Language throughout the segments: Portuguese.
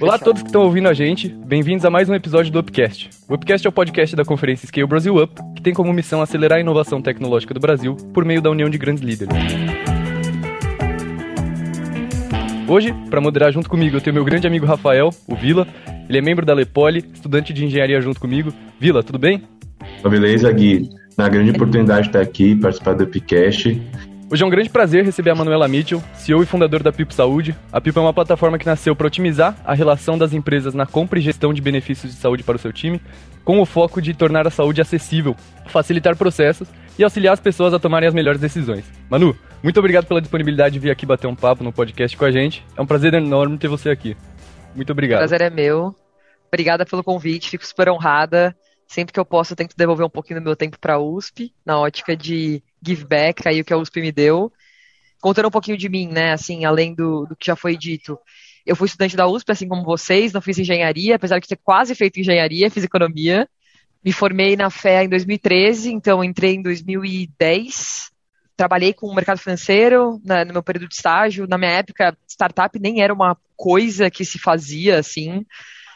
Olá a todos que estão ouvindo a gente, bem-vindos a mais um episódio do Upcast. O Upcast é o podcast da conferência Scale Brasil Up, que tem como missão acelerar a inovação tecnológica do Brasil por meio da união de grandes líderes. Hoje, para moderar junto comigo, eu tenho meu grande amigo Rafael, o Vila. Ele é membro da Lepoli, estudante de engenharia junto comigo. Vila, tudo bem? Beleza, Gui. Na grande oportunidade de estar aqui, participar do Upcast. Hoje é um grande prazer receber a Manuela Mitchell, CEO e fundador da Pipo Saúde. A Pipo é uma plataforma que nasceu para otimizar a relação das empresas na compra e gestão de benefícios de saúde para o seu time, com o foco de tornar a saúde acessível, facilitar processos e auxiliar as pessoas a tomarem as melhores decisões. Manu, muito obrigado pela disponibilidade de vir aqui bater um papo no podcast com a gente. É um prazer enorme ter você aqui. Muito obrigado. O prazer é meu. Obrigada pelo convite, fico super honrada. Sempre que eu posso, eu tento devolver um pouquinho do meu tempo para a USP, na ótica de give back, aí o que a USP me deu. Contando um pouquinho de mim, né, assim, além do, do que já foi dito. Eu fui estudante da USP, assim como vocês, não fiz engenharia, apesar de ter quase feito engenharia, fiz economia. Me formei na FEA em 2013, então entrei em 2010. Trabalhei com o mercado financeiro né, no meu período de estágio. Na minha época, startup nem era uma coisa que se fazia, assim.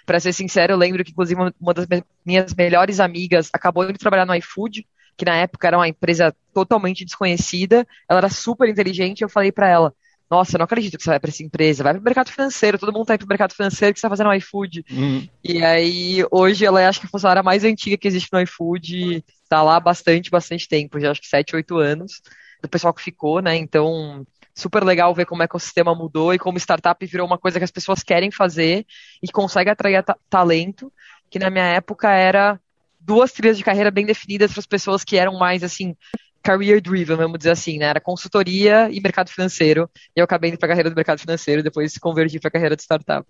Para ser sincero, eu lembro que, inclusive, uma das minhas melhores amigas acabou indo trabalhar no iFood, que na época era uma empresa totalmente desconhecida. Ela era super inteligente. Eu falei para ela: Nossa, eu não acredito que você vai para essa empresa. Vai para o mercado financeiro. Todo mundo tá indo para o mercado financeiro. Que você está fazendo no iFood? Uhum. E aí, hoje, ela é, acho que a funcionária mais antiga que existe no iFood. Está lá há bastante, bastante tempo. Já acho que 7, 8 anos. Do pessoal que ficou, né? Então, super legal ver como o sistema mudou e como startup virou uma coisa que as pessoas querem fazer e consegue atrair talento, que na minha época era duas trilhas de carreira bem definidas para as pessoas que eram mais assim career driven, vamos dizer assim, né? Era consultoria e mercado financeiro. E eu acabei indo para a carreira do mercado financeiro e depois convergi para a carreira de startup.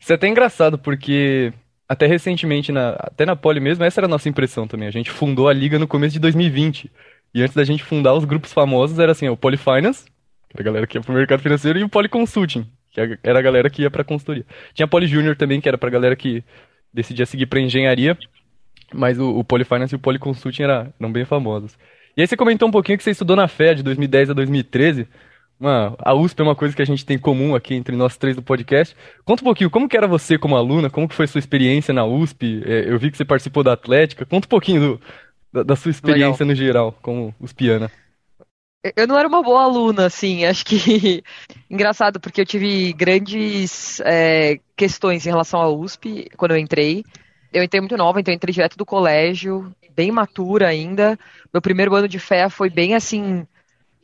Isso é até engraçado porque até recentemente, na, até na Poli mesmo, essa era a nossa impressão também. A gente fundou a liga no começo de 2020. E antes da gente fundar os grupos famosos, era assim, o Poly Finance, era a galera que ia pro mercado financeiro, e o Poly Consulting, que era a galera que ia pra consultoria. Tinha a Junior também, que era pra galera que decidia seguir pra engenharia, mas o, o Poly Finance e o Poly Consulting era, eram bem famosos. E aí você comentou um pouquinho que você estudou na FEA de 2010 a 2013. Uma, a USP é uma coisa que a gente tem em comum aqui entre nós três do podcast. Conta um pouquinho, como que era você como aluna? Como que foi sua experiência na USP? É, eu vi que você participou da Atlética. Conta um pouquinho do, da, da, sua experiência Legal. no geral como USPiana. Eu não era uma boa aluna, assim, acho que engraçado, porque eu tive grandes é, questões em relação à USP quando eu entrei. Eu entrei muito nova, então eu entrei direto do colégio, bem matura ainda. Meu primeiro ano de fé foi bem assim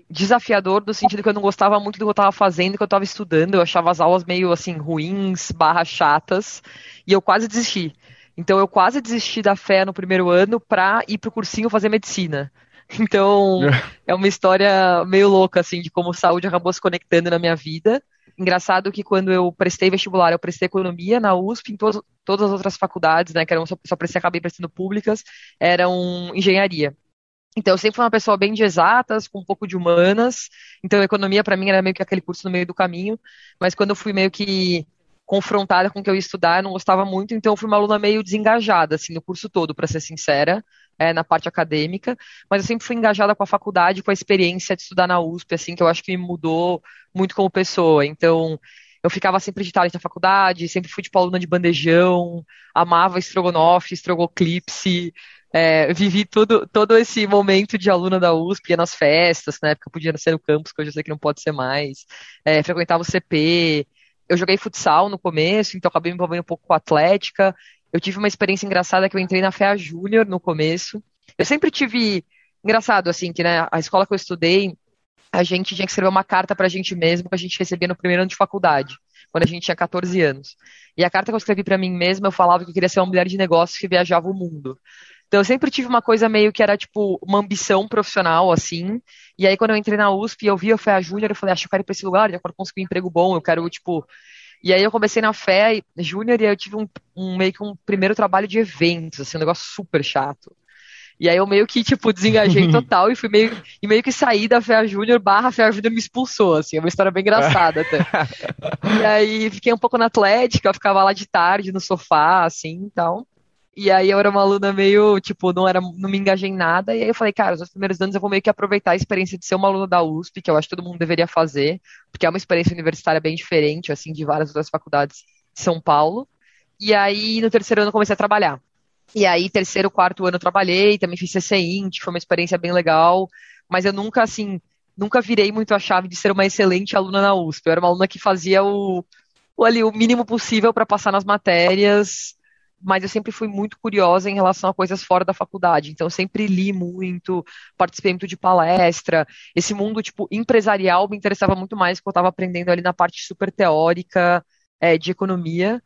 desafiador no sentido que eu não gostava muito do que eu estava fazendo, que eu estava estudando, eu achava as aulas meio assim ruins, barra chatas, e eu quase desisti. Então eu quase desisti da fé no primeiro ano para ir pro cursinho fazer medicina. Então, é uma história meio louca, assim, de como saúde acabou se conectando na minha vida. Engraçado que quando eu prestei vestibular, eu prestei economia na USP, em to todas as outras faculdades, né, que eram só, só prestei, acabei prestando públicas, eram engenharia. Então, eu sempre fui uma pessoa bem de exatas, com um pouco de humanas. Então, economia para mim era meio que aquele curso no meio do caminho. Mas quando eu fui meio que confrontada com o que eu ia estudar, eu não gostava muito. Então, eu fui uma aluna meio desengajada, assim, no curso todo, para ser sincera é, na parte acadêmica, mas eu sempre fui engajada com a faculdade, com a experiência de estudar na USP, assim, que eu acho que me mudou muito como pessoa. Então, eu ficava sempre de tarde na faculdade, sempre fui, tipo, aluna de bandejão, amava estrogonofe, estrogoclipse, é, vivi tudo, todo esse momento de aluna da USP, ia nas festas, na época podia ser no campus, que hoje eu sei que não pode ser mais, é, frequentava o CP, eu joguei futsal no começo, então acabei me envolvendo um pouco com a atlética, eu tive uma experiência engraçada que eu entrei na FEA Júnior no começo. Eu sempre tive. Engraçado, assim, que né, a escola que eu estudei, a gente tinha que escrever uma carta pra gente mesmo que a gente recebia no primeiro ano de faculdade, quando a gente tinha 14 anos. E a carta que eu escrevi para mim mesma, eu falava que eu queria ser uma mulher de negócios que viajava o mundo. Então eu sempre tive uma coisa meio que era tipo uma ambição profissional, assim. E aí quando eu entrei na USP, eu vi eu fui a Júnior, eu falei, acho que eu quero ir pra esse lugar, eu quero conseguir um emprego bom, eu quero, tipo, e aí eu comecei na fé júnior e aí eu tive um, um, meio que um primeiro trabalho de eventos, assim, um negócio super chato. E aí eu meio que, tipo, desengajei total e fui meio, e meio que saí da Fé Júnior barra Fé Júnior me expulsou, assim, é uma história bem engraçada até. e aí fiquei um pouco na Atlética, eu ficava lá de tarde no sofá, assim, e tal. E aí eu era uma aluna meio, tipo, não era, não me engajei em nada. E aí eu falei, cara, os primeiros anos eu vou meio que aproveitar a experiência de ser uma aluna da USP, que eu acho que todo mundo deveria fazer, porque é uma experiência universitária bem diferente, assim, de várias outras faculdades de São Paulo. E aí, no terceiro ano, eu comecei a trabalhar. E aí, terceiro, quarto ano eu trabalhei, também fiz CCINT, foi uma experiência bem legal, mas eu nunca, assim, nunca virei muito a chave de ser uma excelente aluna na USP. Eu era uma aluna que fazia o, o, ali, o mínimo possível para passar nas matérias, mas eu sempre fui muito curiosa em relação a coisas fora da faculdade. Então, eu sempre li muito, participei muito de palestra. Esse mundo, tipo, empresarial me interessava muito mais, porque eu estava aprendendo ali na parte super teórica é, de economia.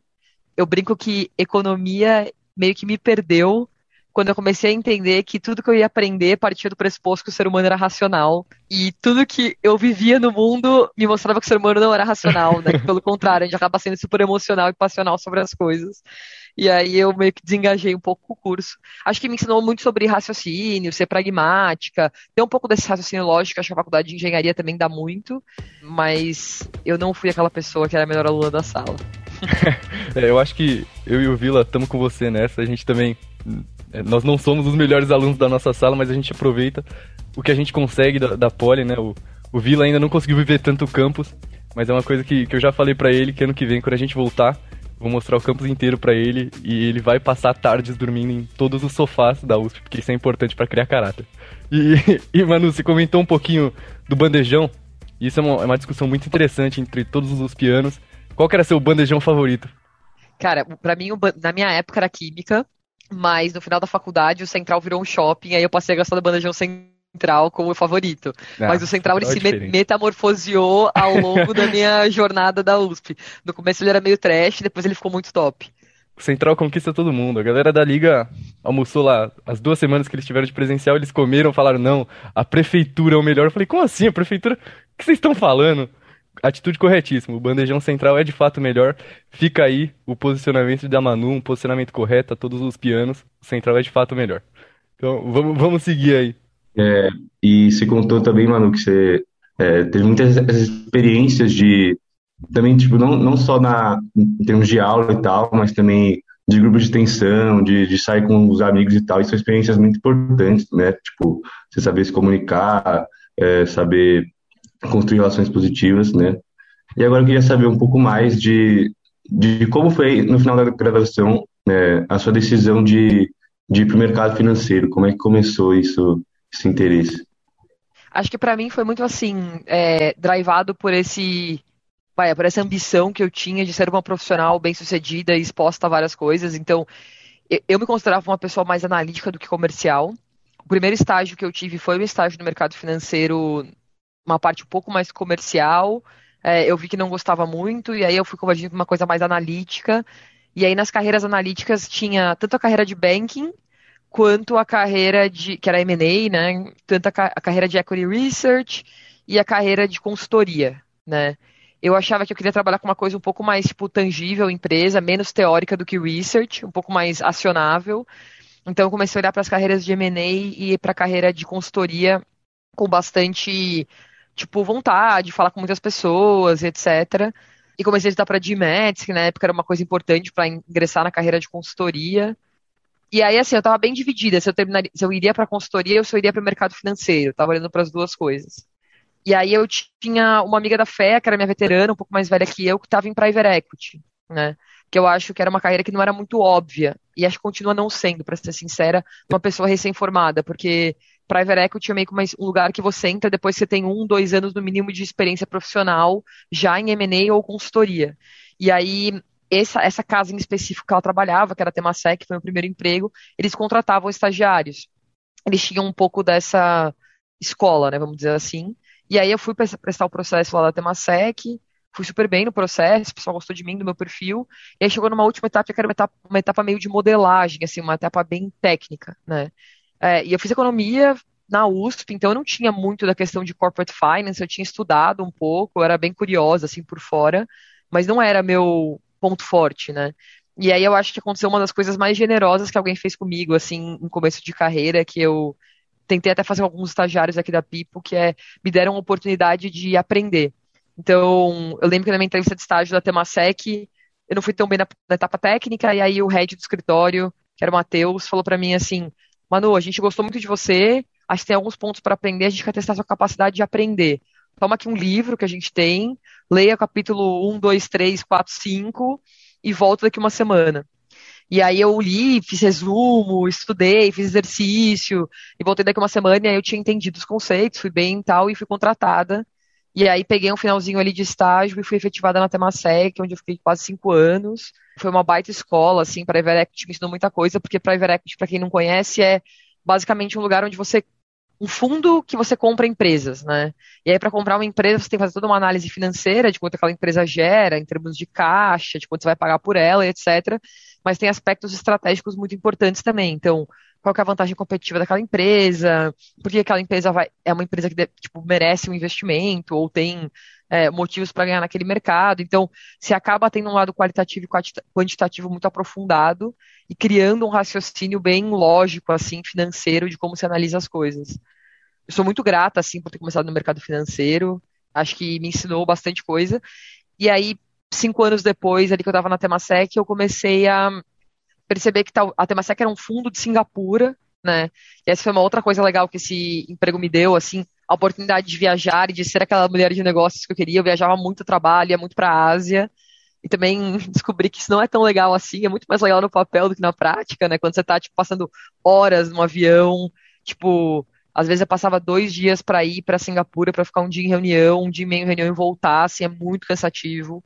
Eu brinco que economia meio que me perdeu quando eu comecei a entender que tudo que eu ia aprender partia do pressuposto que o ser humano era racional. E tudo que eu vivia no mundo me mostrava que o ser humano não era racional, né? Pelo contrário, a gente acaba sendo super emocional e passional sobre as coisas. E aí eu meio que desengajei um pouco com o curso. Acho que me ensinou muito sobre raciocínio, ser pragmática, ter um pouco desse raciocínio lógico, acho que a faculdade de engenharia também dá muito, mas eu não fui aquela pessoa que era a melhor aluna da sala. é, eu acho que eu e o Vila estamos com você nessa. A gente também. É, nós não somos os melhores alunos da nossa sala, mas a gente aproveita o que a gente consegue da, da Poli, né? O, o Vila ainda não conseguiu viver tanto o campus, mas é uma coisa que, que eu já falei para ele que ano que vem, quando a gente voltar, vou mostrar o campus inteiro para ele e ele vai passar tardes dormindo em todos os sofás da USP, porque isso é importante para criar caráter. E, e, Manu, você comentou um pouquinho do bandejão, isso é uma, é uma discussão muito interessante entre todos os USPianos. Qual que era seu bandejão favorito? Cara, pra mim, na minha época era química, mas no final da faculdade o Central virou um shopping, aí eu passei a gostar do bandejão Central como favorito. Ah, mas o Central ele é se metamorfoseou ao longo da minha jornada da USP. No começo ele era meio trash, depois ele ficou muito top. O Central conquista todo mundo. A galera da Liga almoçou lá as duas semanas que eles tiveram de presencial, eles comeram, falaram, não, a prefeitura é o melhor. Eu falei, como assim? A prefeitura? O que vocês estão falando? Atitude corretíssima. O bandejão central é de fato melhor. Fica aí o posicionamento da Manu, um posicionamento correto a todos os pianos. O central é de fato melhor. Então vamos, vamos seguir aí. É, e você contou também, Manu, que você é, teve muitas experiências de. Também, tipo, não, não só na, em termos de aula e tal, mas também de grupo de tensão, de, de sair com os amigos e tal. E são experiências muito importantes, né? Tipo, você saber se comunicar, é, saber construir relações positivas, né? E agora eu queria saber um pouco mais de, de como foi, no final da graduação, né, a sua decisão de, de ir para o mercado financeiro. Como é que começou isso, esse interesse? Acho que para mim foi muito assim, é, drivado por esse vai, por essa ambição que eu tinha de ser uma profissional bem-sucedida e exposta a várias coisas. Então, eu me considerava uma pessoa mais analítica do que comercial. O primeiro estágio que eu tive foi o estágio no mercado financeiro uma parte um pouco mais comercial. É, eu vi que não gostava muito, e aí eu fui convergindo para uma coisa mais analítica. E aí nas carreiras analíticas tinha tanto a carreira de banking quanto a carreira de, que era M&A, né? Tanto a, a, carreira de equity research e a carreira de consultoria, né? Eu achava que eu queria trabalhar com uma coisa um pouco mais tipo tangível, empresa, menos teórica do que research, um pouco mais acionável. Então eu comecei a olhar para as carreiras de M&A e para a carreira de consultoria com bastante tipo, vontade, falar com muitas pessoas, etc. E comecei a estudar para GMATS, que na época era uma coisa importante para ingressar na carreira de consultoria. E aí, assim, eu estava bem dividida se eu, terminaria, se eu iria para consultoria ou se eu iria para o mercado financeiro. Eu tava olhando para as duas coisas. E aí eu tinha uma amiga da fé, que era minha veterana, um pouco mais velha que eu, que estava em private equity, né? Que eu acho que era uma carreira que não era muito óbvia. E acho que continua não sendo, para ser sincera, uma pessoa recém-formada, porque private equity é meio que um lugar que você entra depois que você tem um, dois anos no mínimo de experiência profissional, já em M&A ou consultoria. E aí, essa, essa casa em específico que ela trabalhava, que era a Temasek, que foi o primeiro emprego, eles contratavam estagiários. Eles tinham um pouco dessa escola, né, vamos dizer assim. E aí eu fui prestar o processo lá da Temasek, fui super bem no processo, o pessoal gostou de mim, do meu perfil, e aí chegou numa última etapa que era uma etapa, uma etapa meio de modelagem, assim, uma etapa bem técnica, né. É, e eu fiz economia na USP, então eu não tinha muito da questão de corporate finance, eu tinha estudado um pouco, eu era bem curiosa, assim, por fora, mas não era meu ponto forte, né? E aí eu acho que aconteceu uma das coisas mais generosas que alguém fez comigo, assim, no começo de carreira, que eu tentei até fazer alguns estagiários aqui da Pipo, que é, me deram a oportunidade de aprender. Então, eu lembro que na minha entrevista de estágio da Temasek, eu não fui tão bem na, na etapa técnica, e aí o head do escritório que era o Matheus, falou para mim assim: Manu, a gente gostou muito de você, acho que tem alguns pontos para aprender, a gente quer testar sua capacidade de aprender. Toma aqui um livro que a gente tem, leia capítulo 1, 2, 3, 4, 5 e volta daqui uma semana. E aí eu li, fiz resumo, estudei, fiz exercício, e voltei daqui uma semana e aí eu tinha entendido os conceitos, fui bem e tal, e fui contratada. E aí peguei um finalzinho ali de estágio e fui efetivada na Temasek, onde eu fiquei quase cinco anos. Foi uma baita escola, assim, para Everect me ensinou muita coisa, porque para Everect, para quem não conhece, é basicamente um lugar onde você um fundo que você compra empresas, né? E aí, para comprar uma empresa, você tem que fazer toda uma análise financeira de quanto aquela empresa gera, em termos de caixa, de quanto você vai pagar por ela, etc. Mas tem aspectos estratégicos muito importantes também. Então, qual é a vantagem competitiva daquela empresa, por que aquela empresa vai, é uma empresa que tipo, merece um investimento ou tem é, motivos para ganhar naquele mercado. Então, se acaba tendo um lado qualitativo e quantitativo muito aprofundado e criando um raciocínio bem lógico, assim, financeiro, de como se analisa as coisas. Eu sou muito grata, assim, por ter começado no mercado financeiro. Acho que me ensinou bastante coisa. E aí, cinco anos depois, ali que eu estava na Temasek, eu comecei a perceber que a Temasek era um fundo de Singapura, né? E essa foi uma outra coisa legal que esse emprego me deu, assim, a oportunidade de viajar e de ser aquela mulher de negócios que eu queria. Eu viajava muito trabalho, ia muito para a Ásia. E também descobri que isso não é tão legal assim, é muito mais legal no papel do que na prática, né? Quando você tá, tipo, passando horas no avião, tipo, às vezes eu passava dois dias para ir para Singapura para ficar um dia em reunião, um dia e meio em reunião e voltar, assim, é muito cansativo.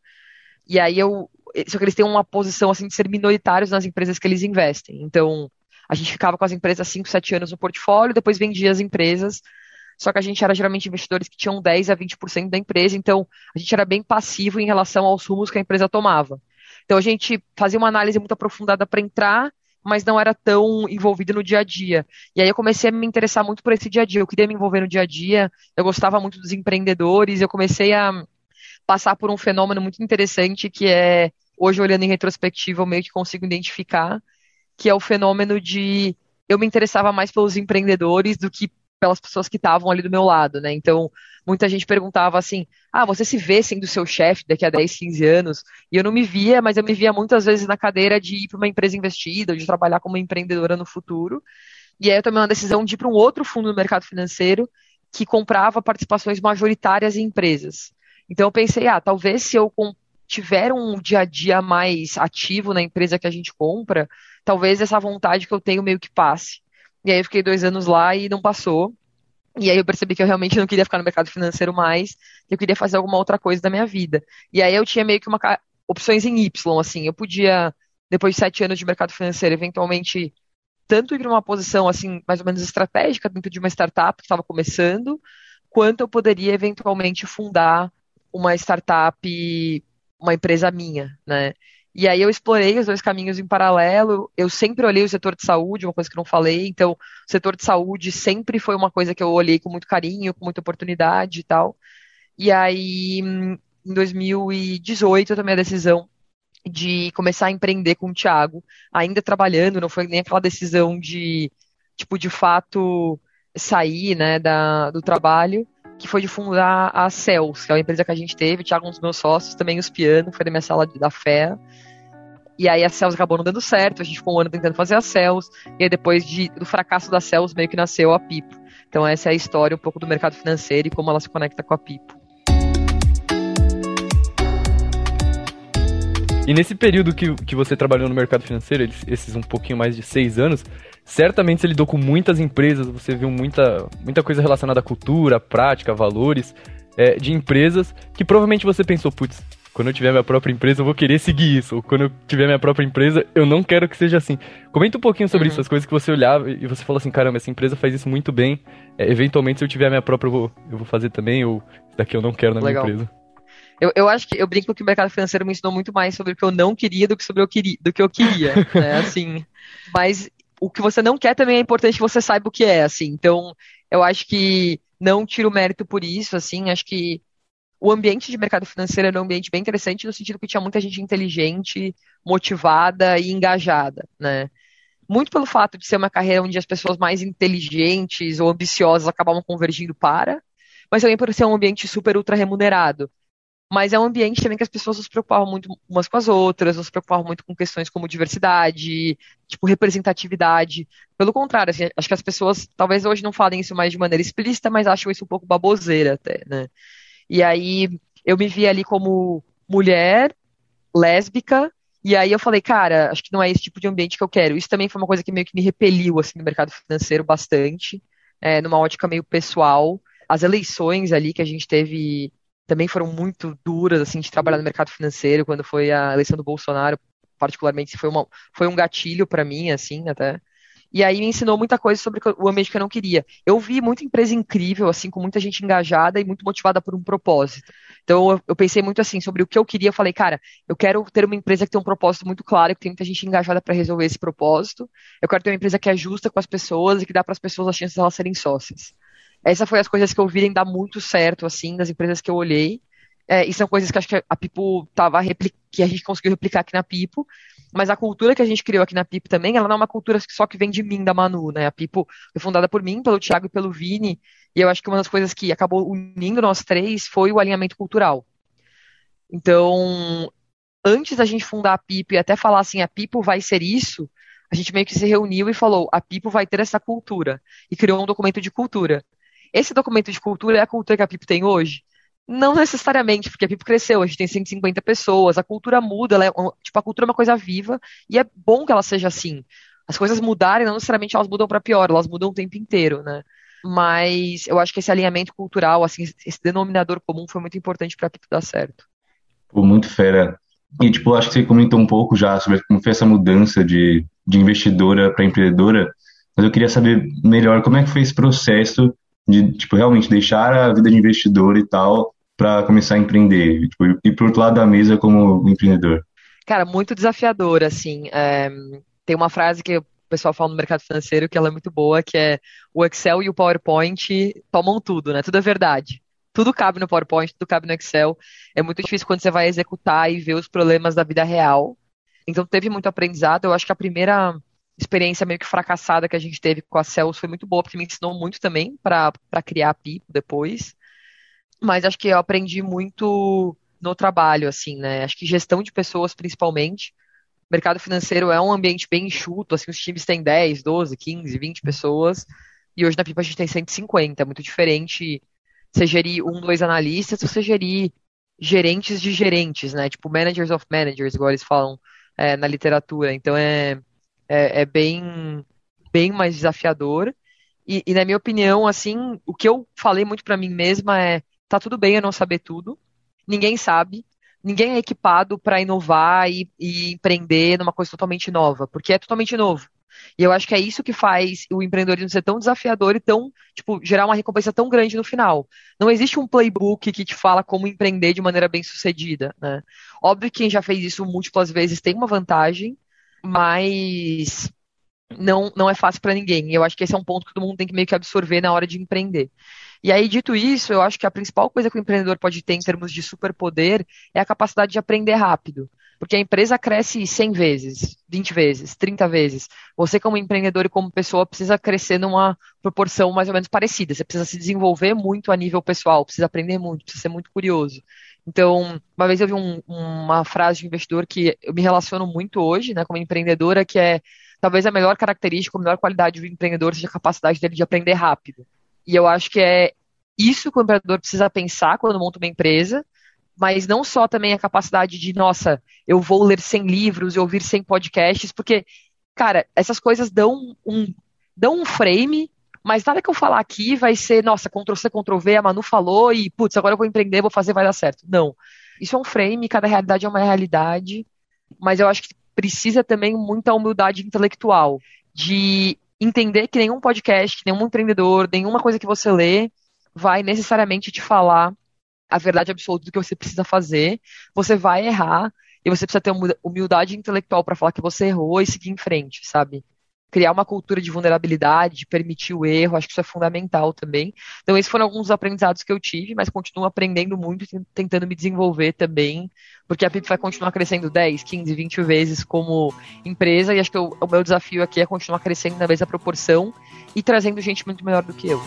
E aí eu, só que eles têm uma posição assim de ser minoritários nas empresas que eles investem. Então, a gente ficava com as empresas 5, 7 anos no portfólio, depois vendia as empresas. Só que a gente era geralmente investidores que tinham 10 a 20% da empresa, então a gente era bem passivo em relação aos rumos que a empresa tomava. Então a gente fazia uma análise muito aprofundada para entrar, mas não era tão envolvido no dia a dia. E aí eu comecei a me interessar muito por esse dia a dia. Eu queria me envolver no dia a dia, eu gostava muito dos empreendedores, eu comecei a passar por um fenômeno muito interessante que é, hoje olhando em retrospectiva, eu meio que consigo identificar, que é o fenômeno de eu me interessava mais pelos empreendedores do que pelas pessoas que estavam ali do meu lado, né? Então, muita gente perguntava assim: ah, você se vê sendo seu chefe daqui a 10, 15 anos? E eu não me via, mas eu me via muitas vezes na cadeira de ir para uma empresa investida, de trabalhar como empreendedora no futuro. E aí eu tomei uma decisão de ir para um outro fundo no mercado financeiro que comprava participações majoritárias em empresas. Então eu pensei, ah, talvez se eu tiver um dia a dia mais ativo na empresa que a gente compra, talvez essa vontade que eu tenho meio que passe. E aí eu fiquei dois anos lá e não passou. E aí eu percebi que eu realmente não queria ficar no mercado financeiro mais, que eu queria fazer alguma outra coisa da minha vida. E aí eu tinha meio que uma opções em Y, assim, eu podia, depois de sete anos de mercado financeiro, eventualmente tanto ir para uma posição assim mais ou menos estratégica dentro de uma startup que estava começando, quanto eu poderia eventualmente fundar uma startup, uma empresa minha, né? E aí eu explorei os dois caminhos em paralelo. Eu sempre olhei o setor de saúde, uma coisa que não falei. Então, o setor de saúde sempre foi uma coisa que eu olhei com muito carinho, com muita oportunidade e tal. E aí, em 2018, eu tomei a decisão de começar a empreender com o Thiago, ainda trabalhando, não foi nem aquela decisão de, tipo, de fato sair, né, da, do trabalho que foi de fundar a Cels, que é uma empresa que a gente teve, o Thiago, um dos meus sócios, também os piano, foi da minha sala da fé. E aí a Cels acabou não dando certo, a gente ficou um ano tentando fazer a Cels, e aí depois de, do fracasso da Cels meio que nasceu a Pipo. Então essa é a história um pouco do mercado financeiro e como ela se conecta com a Pipo. E nesse período que, que você trabalhou no mercado financeiro, esses um pouquinho mais de seis anos, certamente você lidou com muitas empresas, você viu muita, muita coisa relacionada à cultura, prática, valores é, de empresas que provavelmente você pensou, putz, quando eu tiver minha própria empresa eu vou querer seguir isso, ou quando eu tiver minha própria empresa eu não quero que seja assim. Comenta um pouquinho sobre uhum. isso, as coisas que você olhava e você falou assim, caramba, essa empresa faz isso muito bem, é, eventualmente se eu tiver minha própria eu vou, eu vou fazer também, ou daqui eu não quero na Legal. minha empresa. Eu, eu acho que eu brinco que o mercado financeiro me ensinou muito mais sobre o que eu não queria do que sobre o que, do que eu queria, né? Assim, mas o que você não quer também é importante que você saiba o que é, assim. Então, eu acho que não tiro mérito por isso, assim. Acho que o ambiente de mercado financeiro era um ambiente bem interessante no sentido que tinha muita gente inteligente, motivada e engajada, né? Muito pelo fato de ser uma carreira onde as pessoas mais inteligentes ou ambiciosas acabavam convergindo para, mas também por ser um ambiente super ultra remunerado. Mas é um ambiente também que as pessoas se preocupavam muito umas com as outras, não se preocupavam muito com questões como diversidade, tipo, representatividade. Pelo contrário, assim, acho que as pessoas talvez hoje não falem isso mais de maneira explícita, mas acham isso um pouco baboseira até, né? E aí eu me vi ali como mulher, lésbica, e aí eu falei, cara, acho que não é esse tipo de ambiente que eu quero. Isso também foi uma coisa que meio que me repeliu, assim, no mercado financeiro bastante, é, numa ótica meio pessoal. As eleições ali que a gente teve também foram muito duras, assim, de trabalhar no mercado financeiro, quando foi a eleição do Bolsonaro, particularmente, foi, uma, foi um gatilho para mim, assim, até. E aí me ensinou muita coisa sobre o ambiente que eu não queria. Eu vi muita empresa incrível, assim, com muita gente engajada e muito motivada por um propósito. Então eu, pensei muito assim sobre o que eu queria. Eu falei, cara, eu quero ter uma empresa que tem um propósito muito claro, que tem muita gente engajada para resolver esse propósito. Eu quero ter uma empresa que é justa com as pessoas e que dá para as pessoas a chance de elas serem sócias. Essa foi as coisas que eu vi dar muito certo, assim, nas empresas que eu olhei. É, e são coisas que acho que a Pipo tava que a gente conseguiu replicar aqui na Pipo. Mas a cultura que a gente criou aqui na Pipo também, ela não é uma cultura só que vem de mim, da Manu, né? A Pipo foi fundada por mim, pelo Thiago e pelo Vini. E eu acho que uma das coisas que acabou unindo nós três foi o alinhamento cultural. Então, antes da gente fundar a Pipo e até falar assim, a Pipo vai ser isso, a gente meio que se reuniu e falou, a Pipo vai ter essa cultura. E criou um documento de cultura. Esse documento de cultura é a cultura que a Pipo tem hoje? Não necessariamente, porque a Pipo cresceu, a gente tem 150 pessoas, a cultura muda, é, tipo, a cultura é uma coisa viva e é bom que ela seja assim. As coisas mudarem, não necessariamente elas mudam para pior, elas mudam o tempo inteiro, né? Mas eu acho que esse alinhamento cultural, assim, esse denominador comum foi muito importante para a Pipo dar certo. Muito fera. E, tipo, acho que você comentou um pouco já sobre como foi essa mudança de, de investidora para empreendedora, mas eu queria saber melhor como é que foi esse processo de, tipo, realmente deixar a vida de investidor e tal para começar a empreender, tipo, ir pro outro lado da mesa como empreendedor? Cara, muito desafiador, assim. É, tem uma frase que o pessoal fala no mercado financeiro que ela é muito boa, que é o Excel e o PowerPoint tomam tudo, né? Tudo é verdade. Tudo cabe no PowerPoint, tudo cabe no Excel. É muito difícil quando você vai executar e ver os problemas da vida real. Então teve muito aprendizado. Eu acho que a primeira experiência meio que fracassada que a gente teve com a Celso foi muito boa, porque me ensinou muito também para criar a Pipo depois. Mas acho que eu aprendi muito no trabalho, assim, né? Acho que gestão de pessoas, principalmente. O mercado financeiro é um ambiente bem enxuto, assim, os times têm 10, 12, 15, 20 pessoas. E hoje na Pipa a gente tem 150. É muito diferente você gerir um, dois analistas, você gerir gerentes de gerentes, né? Tipo, managers of managers, igual eles falam é, na literatura. Então é, é, é bem, bem mais desafiador. E, e, na minha opinião, assim, o que eu falei muito para mim mesma é: tá tudo bem eu não saber tudo, ninguém sabe, ninguém é equipado para inovar e, e, empreender numa coisa totalmente nova, porque é totalmente novo. E eu acho que é isso que faz o empreendedorismo ser tão desafiador e tão, tipo, gerar uma recompensa tão grande no final. Não existe um playbook que te fala como empreender de maneira bem sucedida, né? Óbvio que quem já fez isso múltiplas vezes tem uma vantagem, mas não, não é fácil para ninguém. E eu acho que esse é um ponto que todo mundo tem que meio que absorver na hora de empreender. E aí, dito isso, eu acho que a principal coisa que o empreendedor pode ter em termos de superpoder é a capacidade de aprender rápido. Porque a empresa cresce 100 vezes, 20 vezes, 30 vezes. Você, como empreendedor e como pessoa, precisa crescer numa proporção mais ou menos parecida. Você precisa se desenvolver muito a nível pessoal, precisa aprender muito, precisa ser muito curioso. Então, uma vez eu vi um, uma frase de investidor que eu me relaciono muito hoje, né, como empreendedora, que é talvez a melhor característica, a melhor qualidade do empreendedor seja a capacidade dele de aprender rápido. E eu acho que é isso que o empreendedor precisa pensar quando monta uma empresa, mas não só também a capacidade de, nossa, eu vou ler 100 livros e ouvir 100 podcasts, porque, cara, essas coisas dão um, dão um frame mas nada que eu falar aqui vai ser, nossa, Ctrl-C, Ctrl-V, a Manu falou e, putz, agora eu vou empreender, vou fazer, vai dar certo. Não. Isso é um frame, cada realidade é uma realidade, mas eu acho que precisa também muita humildade intelectual, de entender que nenhum podcast, nenhum empreendedor, nenhuma coisa que você lê vai necessariamente te falar a verdade absoluta do que você precisa fazer. Você vai errar e você precisa ter humildade intelectual para falar que você errou e seguir em frente, sabe? Criar uma cultura de vulnerabilidade, de permitir o erro, acho que isso é fundamental também. Então, esses foram alguns aprendizados que eu tive, mas continuo aprendendo muito tentando me desenvolver também, porque a PIP vai continuar crescendo 10, 15, 20 vezes como empresa, e acho que o, o meu desafio aqui é continuar crescendo na mesma proporção e trazendo gente muito melhor do que eu.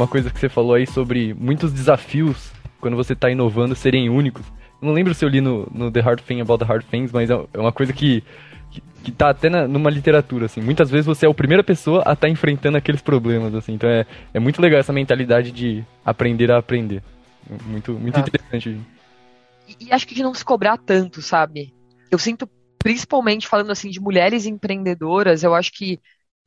uma coisa que você falou aí sobre muitos desafios quando você está inovando serem únicos. Não lembro se eu li no, no The Hard Thing About the Hard Things, mas é, é uma coisa que, que, que tá até na, numa literatura, assim. Muitas vezes você é a primeira pessoa a estar tá enfrentando aqueles problemas, assim. Então é, é muito legal essa mentalidade de aprender a aprender. Muito, muito ah. interessante. E, e acho que de não se cobrar tanto, sabe? Eu sinto, principalmente falando assim de mulheres empreendedoras, eu acho que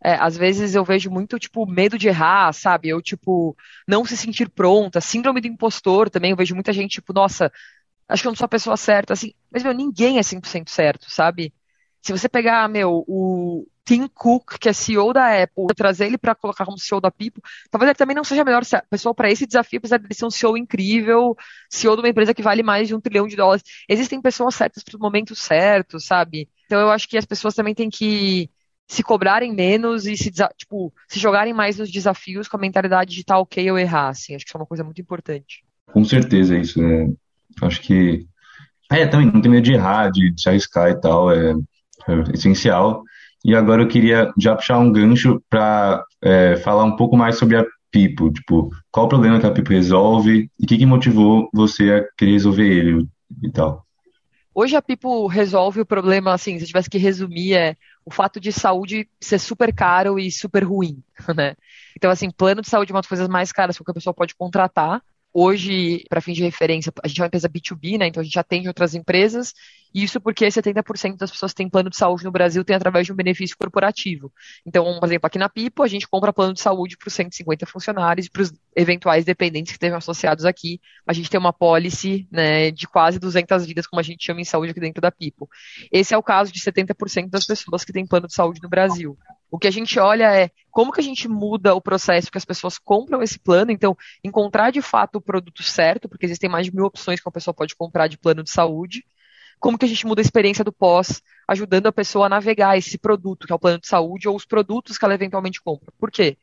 é, às vezes eu vejo muito, tipo, medo de errar, sabe? Eu, tipo, não se sentir pronta, síndrome do impostor também, eu vejo muita gente, tipo, nossa, acho que eu não sou a pessoa certa, assim, mas, meu, ninguém é 100% certo, sabe? Se você pegar, meu, o Tim Cook, que é CEO da Apple, trazer ele para colocar como CEO da Pipo, talvez ele também não seja a melhor pessoa para esse desafio, apesar de ele ser um CEO incrível, CEO de uma empresa que vale mais de um trilhão de dólares. Existem pessoas certas para os momentos certos, sabe? Então eu acho que as pessoas também têm que se cobrarem menos e se, tipo, se jogarem mais nos desafios com a mentalidade de tá ok ou errar, assim. Acho que isso é uma coisa muito importante. Com certeza, isso. Acho que. É, também não tem medo de errar, de se arriscar e tal, é, é essencial. E agora eu queria já puxar um gancho para é, falar um pouco mais sobre a Pipo. Tipo, qual o problema que a Pipo resolve e o que, que motivou você a querer resolver ele e tal? Hoje a Pipo resolve o problema, assim, se eu tivesse que resumir, é o fato de saúde ser super caro e super ruim, né? Então, assim, plano de saúde é uma das coisas mais caras que a pessoa pode contratar. Hoje, para fim de referência, a gente é uma empresa B2B, né? Então a gente atende outras empresas isso porque 70% das pessoas que têm plano de saúde no Brasil tem através de um benefício corporativo. Então, por exemplo, aqui na Pipo, a gente compra plano de saúde para os 150 funcionários e para os eventuais dependentes que estejam associados aqui. A gente tem uma policy né, de quase 200 vidas, como a gente chama em saúde aqui dentro da Pipo. Esse é o caso de 70% das pessoas que têm plano de saúde no Brasil. O que a gente olha é como que a gente muda o processo que as pessoas compram esse plano, então encontrar de fato o produto certo, porque existem mais de mil opções que uma pessoa pode comprar de plano de saúde, como que a gente muda a experiência do pós, ajudando a pessoa a navegar esse produto, que é o plano de saúde, ou os produtos que ela eventualmente compra. Por quê?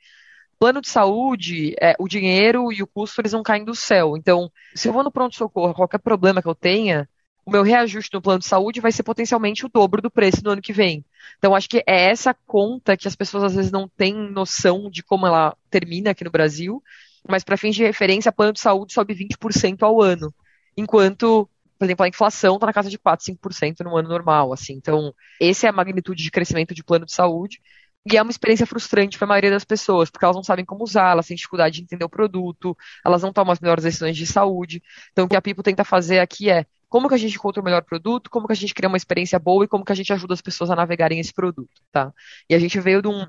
Plano de saúde, é, o dinheiro e o custo, eles não caem do céu. Então, se eu vou no pronto-socorro, qualquer problema que eu tenha, o meu reajuste no plano de saúde vai ser potencialmente o dobro do preço no ano que vem. Então, acho que é essa conta que as pessoas às vezes não têm noção de como ela termina aqui no Brasil, mas para fins de referência, plano de saúde sobe 20% ao ano, enquanto por exemplo, a inflação está na casa de 4, 5% no ano normal, assim. Então, essa é a magnitude de crescimento de plano de saúde. E é uma experiência frustrante para a maioria das pessoas, porque elas não sabem como usar, elas têm dificuldade de entender o produto, elas não tomam as melhores decisões de saúde. Então, o que a Pipo tenta fazer aqui é como que a gente encontra o melhor produto, como que a gente cria uma experiência boa e como que a gente ajuda as pessoas a navegarem esse produto, tá? E a gente veio de um,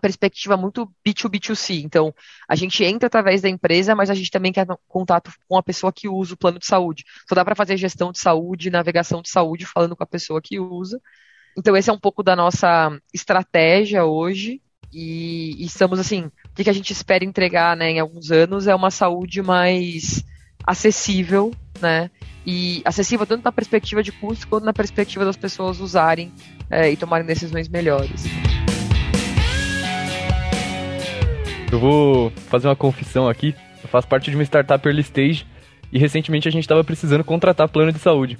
perspectiva muito B2B2C. Então, a gente entra através da empresa, mas a gente também quer contato com a pessoa que usa o plano de saúde. Só dá para fazer gestão de saúde, navegação de saúde, falando com a pessoa que usa. Então, esse é um pouco da nossa estratégia hoje. E, e estamos assim, o que a gente espera entregar né, em alguns anos é uma saúde mais acessível, né? E acessível tanto na perspectiva de custo quanto na perspectiva das pessoas usarem é, e tomarem decisões melhores. Eu vou fazer uma confissão aqui. Eu faço parte de uma startup early stage e recentemente a gente estava precisando contratar plano de saúde.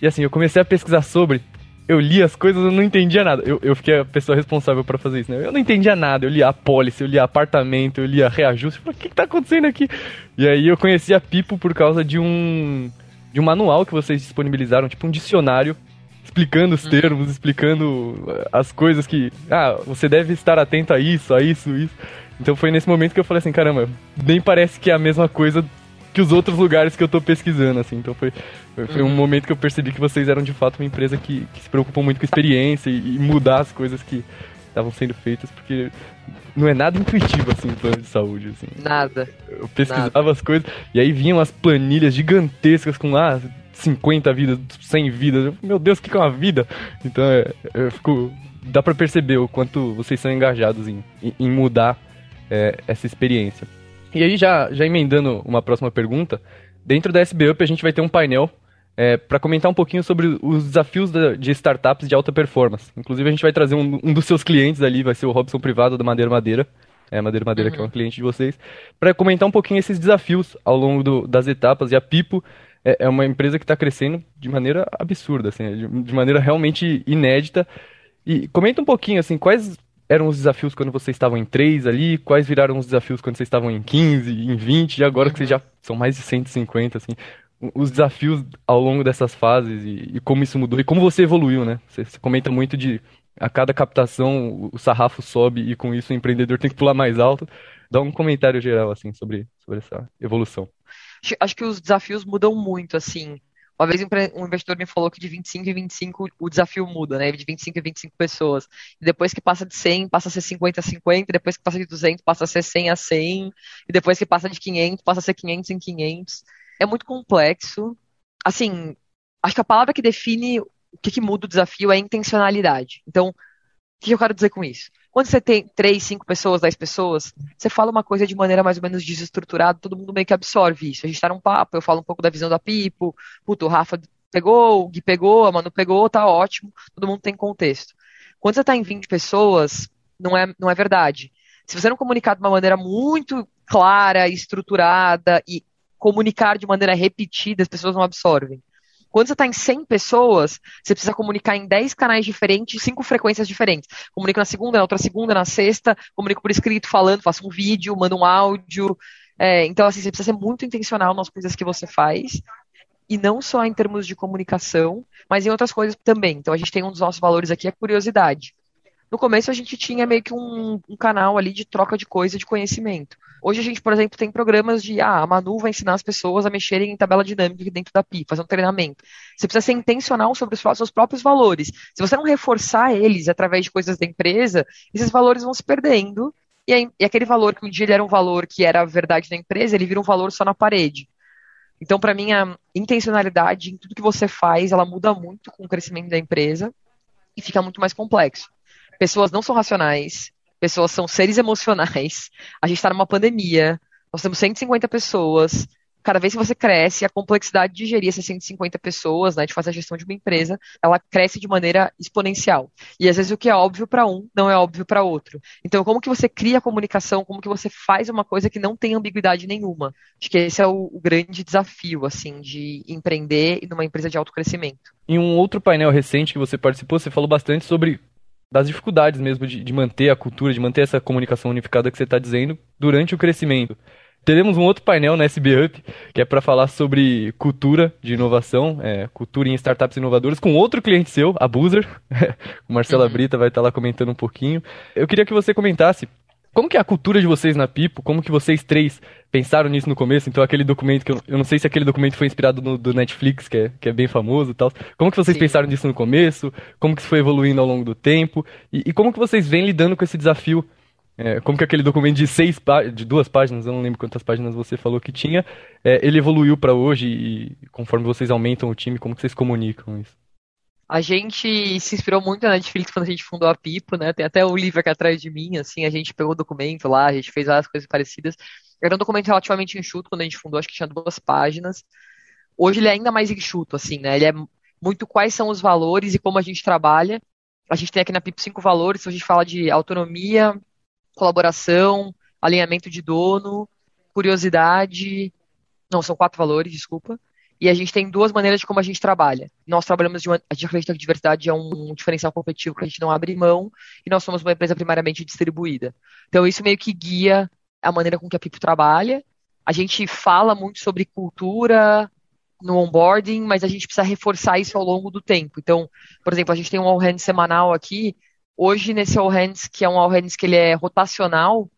E assim, eu comecei a pesquisar sobre, eu li as coisas, eu não entendia nada. Eu, eu fiquei a pessoa responsável para fazer isso, né? Eu não entendia nada. Eu li a policy, eu li apartamento, eu li a reajuste. Eu falei, o que, que tá acontecendo aqui? E aí eu conheci a Pipo por causa de um de um manual que vocês disponibilizaram, tipo um dicionário explicando os uhum. termos, explicando as coisas que, ah, você deve estar atento a isso, a isso, isso. Então foi nesse momento que eu falei assim, caramba, nem parece que é a mesma coisa que os outros lugares que eu tô pesquisando, assim. Então foi, foi, um uhum. momento que eu percebi que vocês eram de fato uma empresa que, que se preocupam muito com experiência e, e mudar as coisas que estavam sendo feitas, porque não é nada intuitivo, assim, o plano de saúde, assim. Nada. Eu pesquisava nada. as coisas, e aí vinham as planilhas gigantescas com, ah, 50 vidas, 100 vidas. Meu Deus, o que é uma vida? Então, é, eu fico... Dá pra perceber o quanto vocês são engajados em, em mudar é, essa experiência. E aí, já, já emendando uma próxima pergunta, dentro da SB Up a gente vai ter um painel é, para comentar um pouquinho sobre os desafios da, de startups de alta performance. Inclusive, a gente vai trazer um, um, dos seus clientes ali, vai ser o Robson Privado da Madeira Madeira. É, Madeira Madeira, uhum. que é um cliente de vocês, para comentar um pouquinho esses desafios ao longo do, das etapas. E a Pipo é, é uma empresa que está crescendo de maneira absurda, assim, de, de maneira realmente inédita. E comenta um pouquinho, assim, quais eram os desafios quando vocês estavam em 3 ali, quais viraram os desafios quando vocês estavam em 15, em 20, e agora que vocês já são mais de 150, assim, os desafios ao longo dessas fases e, e como isso mudou e como você evoluiu, né? Você, você, comenta muito de a cada captação o sarrafo sobe e com isso o empreendedor tem que pular mais alto. Dá um comentário geral, assim, sobre, sobre essa evolução. Acho que os desafios mudam muito, assim. Uma vez um investidor me falou que de 25 em 25 o desafio muda, né? De 25 em 25 pessoas. E depois que passa de 100, passa a ser 50 a 50. Depois que passa de 200, passa a ser 100 a 100. E depois que passa de 500, passa a ser 500 em 500. É muito complexo. Assim, acho que a palavra que define o que, que muda o desafio é intencionalidade. Então, o que eu quero dizer com isso? Quando você tem três, cinco pessoas, dez pessoas, você fala uma coisa de maneira mais ou menos desestruturada, todo mundo meio que absorve isso. A gente tá num papo, eu falo um pouco da visão da Pipo, puto, o Rafa pegou, o Gui pegou, a Manu pegou, tá ótimo, todo mundo tem contexto. Quando você tá em 20 pessoas, não é, não é verdade. Se você não comunicar de uma maneira muito clara, estruturada e comunicar de maneira repetida, as pessoas não absorvem. Quando você está em 100 pessoas, você precisa comunicar em 10 canais diferentes, 5 frequências diferentes. Comunico na segunda, na outra segunda, na sexta, comunico por escrito, falando, faço um vídeo, mando um áudio. É, então, assim, você precisa ser muito intencional nas coisas que você faz. E não só em termos de comunicação, mas em outras coisas também. Então, a gente tem um dos nossos valores aqui, é curiosidade. No começo, a gente tinha meio que um, um canal ali de troca de coisa, de conhecimento. Hoje a gente, por exemplo, tem programas de, ah, a Manu vai ensinar as pessoas a mexerem em tabela dinâmica dentro da PI, fazer um treinamento. Você precisa ser intencional sobre os seus próprios valores. Se você não reforçar eles através de coisas da empresa, esses valores vão se perdendo. E, aí, e aquele valor que um dia ele era um valor que era a verdade da empresa, ele vira um valor só na parede. Então, para mim, a intencionalidade em tudo que você faz, ela muda muito com o crescimento da empresa e fica muito mais complexo. Pessoas não são racionais, pessoas são seres emocionais. A gente está numa pandemia, nós temos 150 pessoas. Cada vez que você cresce, a complexidade de gerir essas 150 pessoas, né, de fazer a gestão de uma empresa, ela cresce de maneira exponencial. E às vezes o que é óbvio para um não é óbvio para outro. Então, como que você cria a comunicação, como que você faz uma coisa que não tem ambiguidade nenhuma? Acho que esse é o, o grande desafio, assim, de empreender numa empresa de alto crescimento. Em um outro painel recente que você participou, você falou bastante sobre das dificuldades mesmo de, de manter a cultura, de manter essa comunicação unificada que você está dizendo durante o crescimento. Teremos um outro painel na SB Up, que é para falar sobre cultura de inovação, é, cultura em startups inovadoras, com outro cliente seu, a Boozer. o Marcelo uhum. Brita vai estar tá lá comentando um pouquinho. Eu queria que você comentasse como que é a cultura de vocês na Pipo? Como que vocês três pensaram nisso no começo? Então aquele documento que eu, eu não sei se aquele documento foi inspirado no do Netflix, que é, que é bem famoso e tal. Como que vocês Sim. pensaram nisso no começo? Como que isso foi evoluindo ao longo do tempo? E, e como que vocês vêm lidando com esse desafio? É, como que aquele documento de seis de duas páginas, eu não lembro quantas páginas você falou que tinha, é, ele evoluiu para hoje e conforme vocês aumentam o time, como que vocês comunicam isso? A gente se inspirou muito na Netflix quando a gente fundou a Pipo, né? Tem até o livro aqui atrás de mim, assim, a gente pegou o documento lá, a gente fez várias coisas parecidas. Era um documento relativamente enxuto quando a gente fundou, acho que tinha duas páginas. Hoje ele é ainda mais enxuto, assim, né? Ele é muito quais são os valores e como a gente trabalha. A gente tem aqui na Pipo cinco valores, então a gente fala de autonomia, colaboração, alinhamento de dono, curiosidade. Não, são quatro valores, desculpa. E a gente tem duas maneiras de como a gente trabalha. Nós trabalhamos de uma, a gente acredita que diversidade é um diferencial competitivo que a gente não abre mão, e nós somos uma empresa primariamente distribuída. Então isso meio que guia a maneira com que a Pipo trabalha. A gente fala muito sobre cultura no onboarding, mas a gente precisa reforçar isso ao longo do tempo. Então, por exemplo, a gente tem um All Hands semanal aqui. Hoje, nesse All Hands, que é um All Hands que ele é rotacional,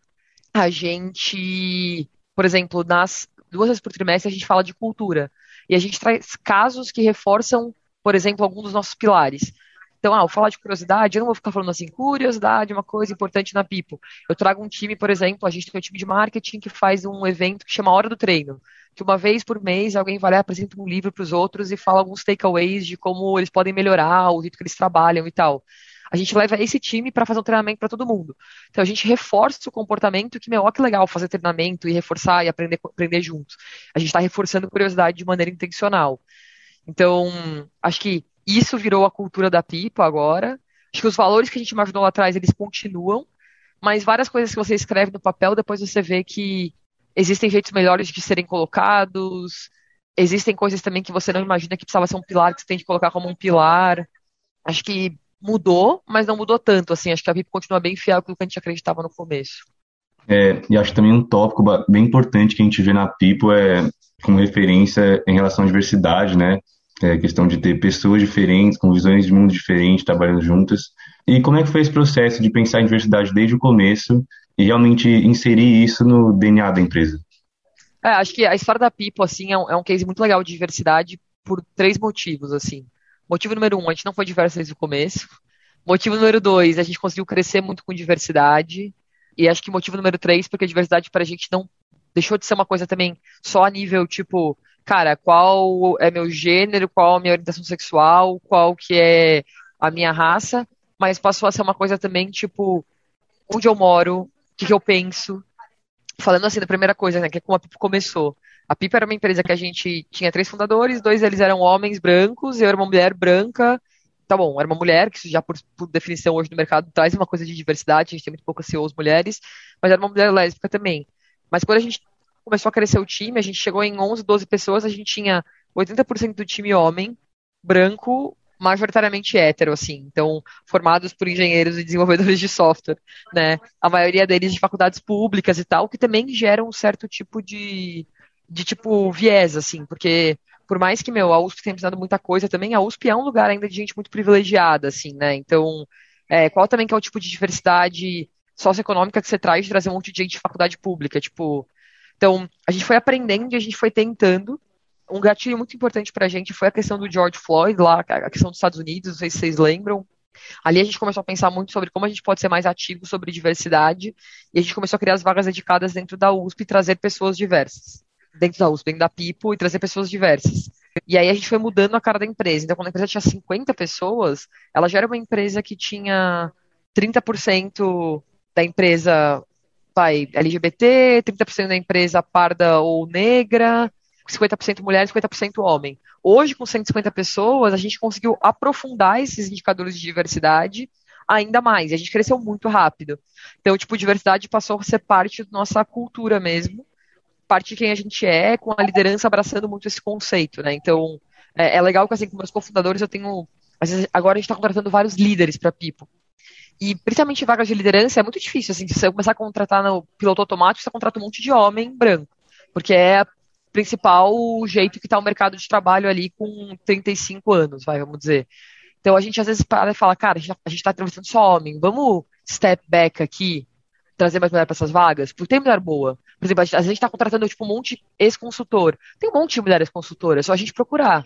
a gente, por exemplo, nas duas vezes por trimestre, a gente fala de cultura. E a gente traz casos que reforçam, por exemplo, alguns dos nossos pilares. Então, ah, vou falar de curiosidade, eu não vou ficar falando assim, curiosidade, uma coisa importante na Pipo. Eu trago um time, por exemplo, a gente tem um time de marketing que faz um evento que chama Hora do Treino, que uma vez por mês alguém vai lá, apresenta um livro para os outros e fala alguns takeaways de como eles podem melhorar, o jeito que eles trabalham e tal a gente leva esse time para fazer um treinamento para todo mundo. Então a gente reforça o comportamento que, meu, ó, que legal fazer treinamento e reforçar e aprender, aprender juntos. A gente está reforçando curiosidade de maneira intencional. Então, acho que isso virou a cultura da Pipa agora. Acho que os valores que a gente imaginou lá atrás, eles continuam, mas várias coisas que você escreve no papel, depois você vê que existem jeitos melhores de serem colocados, existem coisas também que você não imagina que precisava ser um pilar, que você tem que colocar como um pilar. Acho que mudou, mas não mudou tanto, assim, acho que a PIP continua bem fiel com o que a gente acreditava no começo. É, e acho também um tópico bem importante que a gente vê na Pipo é como referência em relação à diversidade, né? É questão de ter pessoas diferentes, com visões de mundo diferentes, trabalhando juntas. E como é que foi esse processo de pensar em diversidade desde o começo e realmente inserir isso no DNA da empresa? É, acho que a história da Pipo, assim, é um, é um case muito legal de diversidade por três motivos, assim. Motivo número um, a gente não foi diverso desde o começo. Motivo número dois, a gente conseguiu crescer muito com diversidade. E acho que motivo número três, porque a diversidade para a gente não deixou de ser uma coisa também só a nível, tipo, cara, qual é meu gênero, qual a minha orientação sexual, qual que é a minha raça, mas passou a ser uma coisa também, tipo, onde eu moro, o que, que eu penso. Falando assim, da primeira coisa, né, que é como a Pipa começou. A Pipa era uma empresa que a gente tinha três fundadores, dois deles eram homens brancos, eu era uma mulher branca, tá bom, era uma mulher, que isso já por, por, definição hoje no mercado traz uma coisa de diversidade, a gente tem muito poucas CEOs mulheres, mas era uma mulher lésbica também. Mas quando a gente começou a crescer o time, a gente chegou em 11, 12 pessoas, a gente tinha 80% do time homem, branco, majoritariamente hétero, assim, então formados por engenheiros e desenvolvedores de software, né? A maioria deles de faculdades públicas e tal, que também gera um certo tipo de, de tipo viés, assim, porque por mais que, meu, a USP tenha precisado muita coisa também, a USP é um lugar ainda de gente muito privilegiada, assim, né? Então, é, qual também que é o tipo de diversidade socioeconômica que você traz de trazer um monte de gente de faculdade pública? Tipo, então, a gente foi aprendendo e a gente foi tentando. Um gatilho muito importante pra gente foi a questão do George Floyd, lá, a questão dos Estados Unidos, não sei se vocês lembram. Ali a gente começou a pensar muito sobre como a gente pode ser mais ativo sobre diversidade, e a gente começou a criar as vagas dedicadas dentro da USP e trazer pessoas diversas dentro da USP, dentro da Pipo e trazer pessoas diversas. E aí a gente foi mudando a cara da empresa. Então, quando a empresa tinha 50 pessoas, ela já era uma empresa que tinha 30% da empresa LGBT, 30% da empresa parda ou negra, 50% mulher e 50% homem. Hoje, com 150 pessoas, a gente conseguiu aprofundar esses indicadores de diversidade ainda mais. A gente cresceu muito rápido. Então, tipo, diversidade passou a ser parte da nossa cultura mesmo parte de quem a gente é, com a liderança abraçando muito esse conceito, né? Então, é, é legal que, assim, com meus cofundadores, eu tenho. Vezes, agora a gente está contratando vários líderes para Pipo. E, principalmente vagas de liderança, é muito difícil, assim, se você começar a contratar no piloto automático, você contrata um monte de homem branco. Porque é o principal jeito que está o mercado de trabalho ali com 35 anos, vai, vamos dizer. Então, a gente às vezes para e fala, cara, a gente está entrevistando só homem, vamos step back aqui, trazer mais mulher para essas vagas? Porque tem mulher boa. Por exemplo, a gente está contratando tipo, um monte ex-consultor. Tem um monte de mulheres consultoras, é só a gente procurar.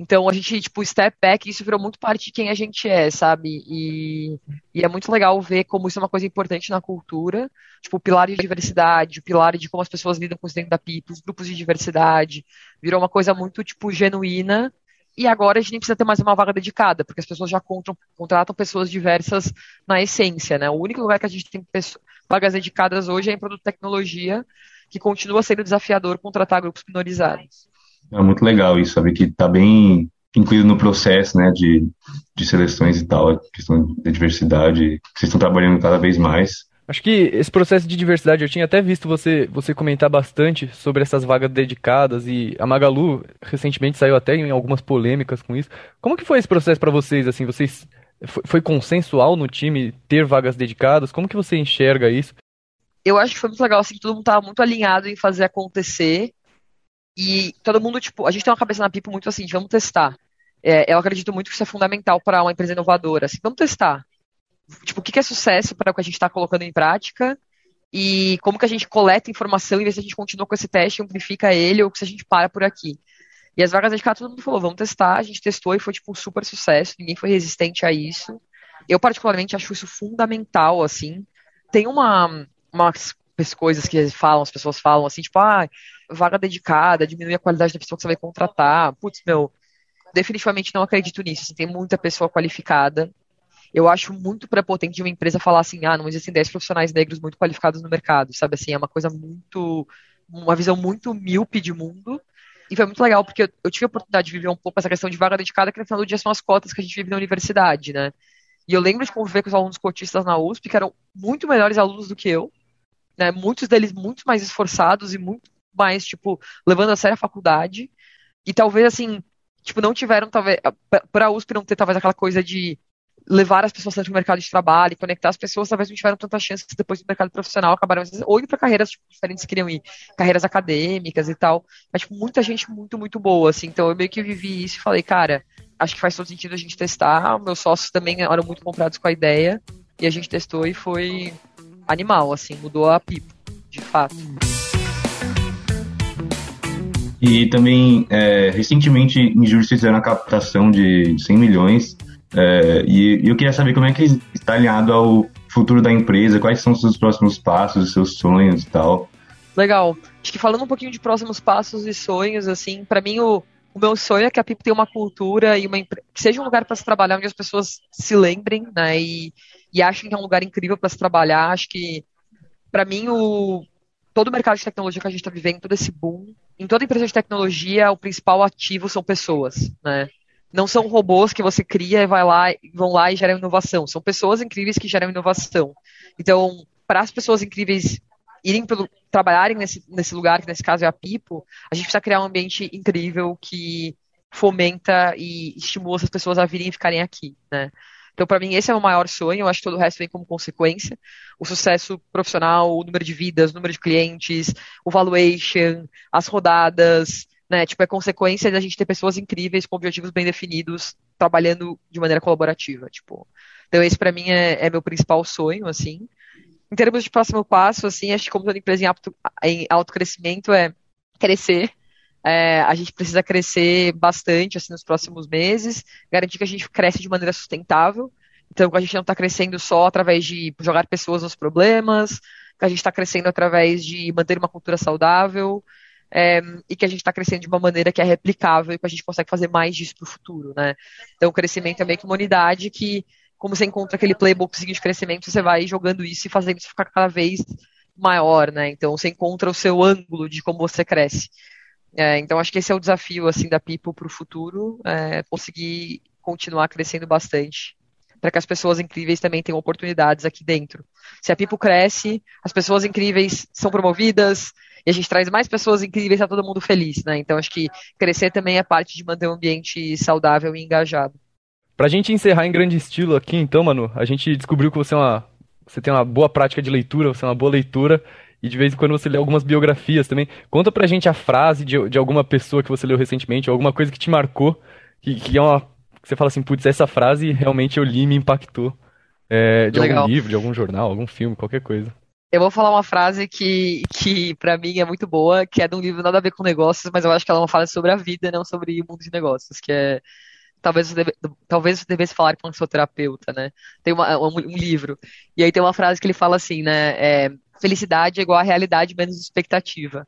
Então a gente, tipo, step back, isso virou muito parte de quem a gente é, sabe? E, e, é muito legal ver como isso é uma coisa importante na cultura. Tipo, o pilar de diversidade, o pilar de como as pessoas lidam com os dentro da PIP, os grupos de diversidade. Virou uma coisa muito, tipo, genuína. E agora a gente nem precisa ter mais uma vaga dedicada, porque as pessoas já contratam pessoas diversas na essência, né? O único lugar que a gente tem pessoas, vagas dedicadas hoje é em produto tecnologia, que continua sendo desafiador contratar grupos minorizados. É muito legal isso, saber que está bem incluído no processo né, de, de seleções e tal, a questão da diversidade, que vocês estão trabalhando cada vez mais. Acho que esse processo de diversidade, eu tinha até visto você, você comentar bastante sobre essas vagas dedicadas e a Magalu recentemente saiu até em algumas polêmicas com isso. Como que foi esse processo para vocês? Assim, vocês foi, foi consensual no time ter vagas dedicadas? Como que você enxerga isso? Eu acho que foi muito legal, assim, que todo mundo estava muito alinhado em fazer acontecer. E todo mundo, tipo, a gente tem uma cabeça na pipa muito assim, de vamos testar. É, eu acredito muito que isso é fundamental para uma empresa inovadora. Assim, vamos testar. Tipo, o que é sucesso para o que a gente está colocando em prática e como que a gente coleta informação e vê se a gente continua com esse teste, amplifica ele ou se a gente para por aqui. E as vagas dedicadas, todo mundo falou, vamos testar. A gente testou e foi, tipo, um super sucesso. Ninguém foi resistente a isso. Eu, particularmente, acho isso fundamental, assim. Tem uma, umas coisas que falam, as pessoas falam, assim, tipo, ah, vaga dedicada, diminui a qualidade da pessoa que você vai contratar. Putz, meu, definitivamente não acredito nisso. Assim, tem muita pessoa qualificada. Eu acho muito prepotente de uma empresa falar assim, ah, não existem 10 profissionais negros muito qualificados no mercado, sabe? Assim, é uma coisa muito. uma visão muito míope de mundo. E foi muito legal, porque eu, tive a oportunidade de viver um pouco essa questão de vaga dedicada, que no final do dia são as cotas que a gente vive na universidade, né? E eu lembro de conviver com os alunos cotistas na USP, que eram muito melhores alunos do que eu, né? Muitos deles muito mais esforçados e muito mais, tipo, levando a sério a faculdade. E talvez, assim, tipo, não tiveram, talvez, para a USP não ter talvez aquela coisa de levar as pessoas para o mercado de trabalho, conectar as pessoas, talvez não tiveram tantas chances depois do mercado profissional, acabaram ou indo para carreiras tipo, diferentes que queriam ir, carreiras acadêmicas e tal. Mas, tipo, muita gente muito, muito boa, assim. Então eu meio que vivi isso e falei, cara, acho que faz todo sentido a gente testar. Meus sócios também eram muito comprados com a ideia. E a gente testou e foi animal, assim, mudou a pipa, de fato. E também, é, recentemente, em julho, fizeram a captação de 100 milhões. É, e, e eu queria saber como é que está alinhado ao futuro da empresa, quais são os seus próximos passos, os seus sonhos e tal. Legal. Acho que falando um pouquinho de próximos passos e sonhos, assim, para mim o, o meu sonho é que a PIP tenha uma cultura e uma que seja um lugar para se trabalhar onde as pessoas se lembrem, né, e, e achem que é um lugar incrível para se trabalhar. Acho que para mim o todo o mercado de tecnologia que a gente está vivendo, todo esse boom, em toda empresa de tecnologia, o principal ativo são pessoas, né? Não são robôs que você cria e vai lá, vão lá e geram inovação. São pessoas incríveis que geram inovação. Então, para as pessoas incríveis irem pelo, trabalharem nesse, nesse lugar, que nesse caso é a Pipo, a gente precisa criar um ambiente incrível que fomenta e estimula essas pessoas a virem e ficarem aqui, né? Então, para mim, esse é o maior sonho. Eu acho que todo o resto vem como consequência. O sucesso profissional, o número de vidas, o número de clientes, o valuation, as rodadas, né? Tipo, é consequência da gente ter pessoas incríveis com objetivos bem definidos, trabalhando de maneira colaborativa, tipo. Então, esse para mim é, é, meu principal sonho, assim. Em termos de próximo passo, assim, acho que como toda empresa em alto, em é crescer, é, a gente precisa crescer bastante assim, nos próximos meses, garantir que a gente cresce de maneira sustentável. Então, a gente não está crescendo só através de jogar pessoas nos problemas, que a gente está crescendo através de manter uma cultura saudável é, e que a gente está crescendo de uma maneira que é replicável e que a gente consegue fazer mais disso para o futuro. Né? Então, o crescimento é meio que uma unidade que, como você encontra aquele playbookzinho de crescimento, você vai jogando isso e fazendo isso ficar cada vez maior. Né? Então, você encontra o seu ângulo de como você cresce. É, então acho que esse é o desafio assim da People para o futuro, é, conseguir continuar crescendo bastante para que as pessoas incríveis também tenham oportunidades aqui dentro. Se a People cresce, as pessoas incríveis são promovidas e a gente traz mais pessoas incríveis, está todo mundo feliz, né? Então acho que crescer também é parte de manter um ambiente saudável e engajado. Para a gente encerrar em grande estilo aqui, então, Manu, a gente descobriu que você é uma você tem uma boa prática de leitura, você é uma boa leitura e de vez em quando você lê algumas biografias também. Conta pra gente a frase de, de alguma pessoa que você leu recentemente, alguma coisa que te marcou, que, que é uma. Você fala assim, putz, essa frase realmente eu li e me impactou. É, de Legal. algum livro, de algum jornal, algum filme, qualquer coisa. Eu vou falar uma frase que, que para mim é muito boa, que é de um livro nada a ver com negócios, mas eu acho que ela é uma frase sobre a vida, não sobre o mundo de negócios, que é talvez você, deve, talvez você devesse falar com um seu terapeuta, né? Tem uma, um, um, livro. E aí tem uma frase que ele fala assim, né? É, felicidade é igual a realidade menos expectativa.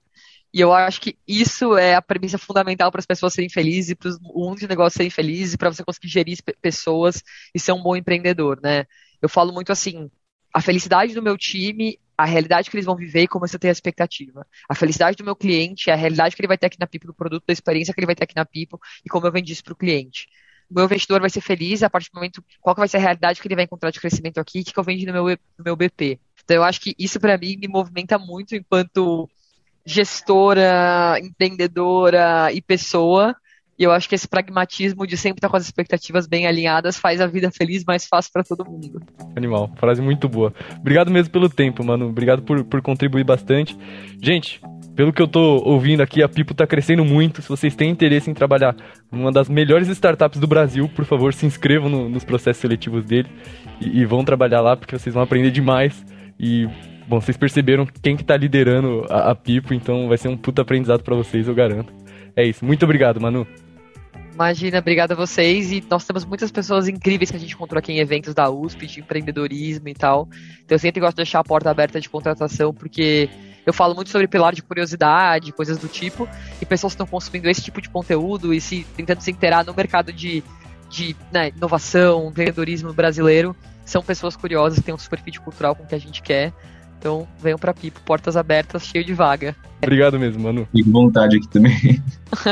E eu acho que isso é a premissa fundamental para as pessoas serem felizes, para o mundo de negócio serem felizes, para você conseguir gerir pessoas e ser um bom empreendedor, né? Eu falo muito assim, a felicidade do meu time, a realidade que eles vão viver e como você tem a expectativa. A felicidade do meu cliente, a realidade que ele vai ter aqui na Pipo, do produto, da experiência que ele vai ter aqui na Pipo e como eu vendi isso para o cliente o meu investidor vai ser feliz a partir do momento qual que vai ser a realidade que ele vai encontrar de crescimento aqui, que, que eu vendi no meu, no meu BP. Então eu acho que isso para mim me movimenta muito enquanto gestora, empreendedora e pessoa. E eu acho que esse pragmatismo de sempre estar com as expectativas bem alinhadas faz a vida feliz mais fácil para todo mundo. Animal, frase muito boa. Obrigado mesmo pelo tempo, mano. Obrigado por, por contribuir bastante. Gente, pelo que eu tô ouvindo aqui, a Pipo tá crescendo muito. Se vocês têm interesse em trabalhar numa das melhores startups do Brasil, por favor, se inscrevam no, nos processos seletivos dele e, e, vão trabalhar lá, porque vocês vão aprender demais. E, bom, vocês perceberam quem que tá liderando a, a Pipo, então vai ser um puta aprendizado para vocês, eu garanto. É isso. Muito obrigado, Manu. Imagina, obrigada a vocês. E nós temos muitas pessoas incríveis que a gente encontrou aqui em eventos da USP, de empreendedorismo e tal. Então eu sempre gosto de deixar a porta aberta de contratação, porque eu falo muito sobre pilar de curiosidade, coisas do tipo, e pessoas estão consumindo esse tipo de conteúdo e se tentando se inteirar no mercado de, de né, inovação, empreendedorismo brasileiro, são pessoas curiosas que têm um super fit cultural com o que a gente quer. Então, venham pra Pipo, portas abertas, cheio de vaga. Obrigado mesmo, Manu. Fique vontade aqui também.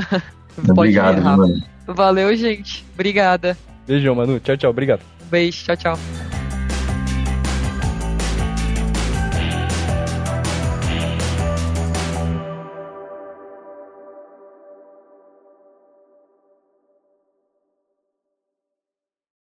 Obrigado, mano. Valeu, gente. Obrigada. Beijão, Manu. Tchau, tchau. Obrigado. Um beijo. Tchau, tchau.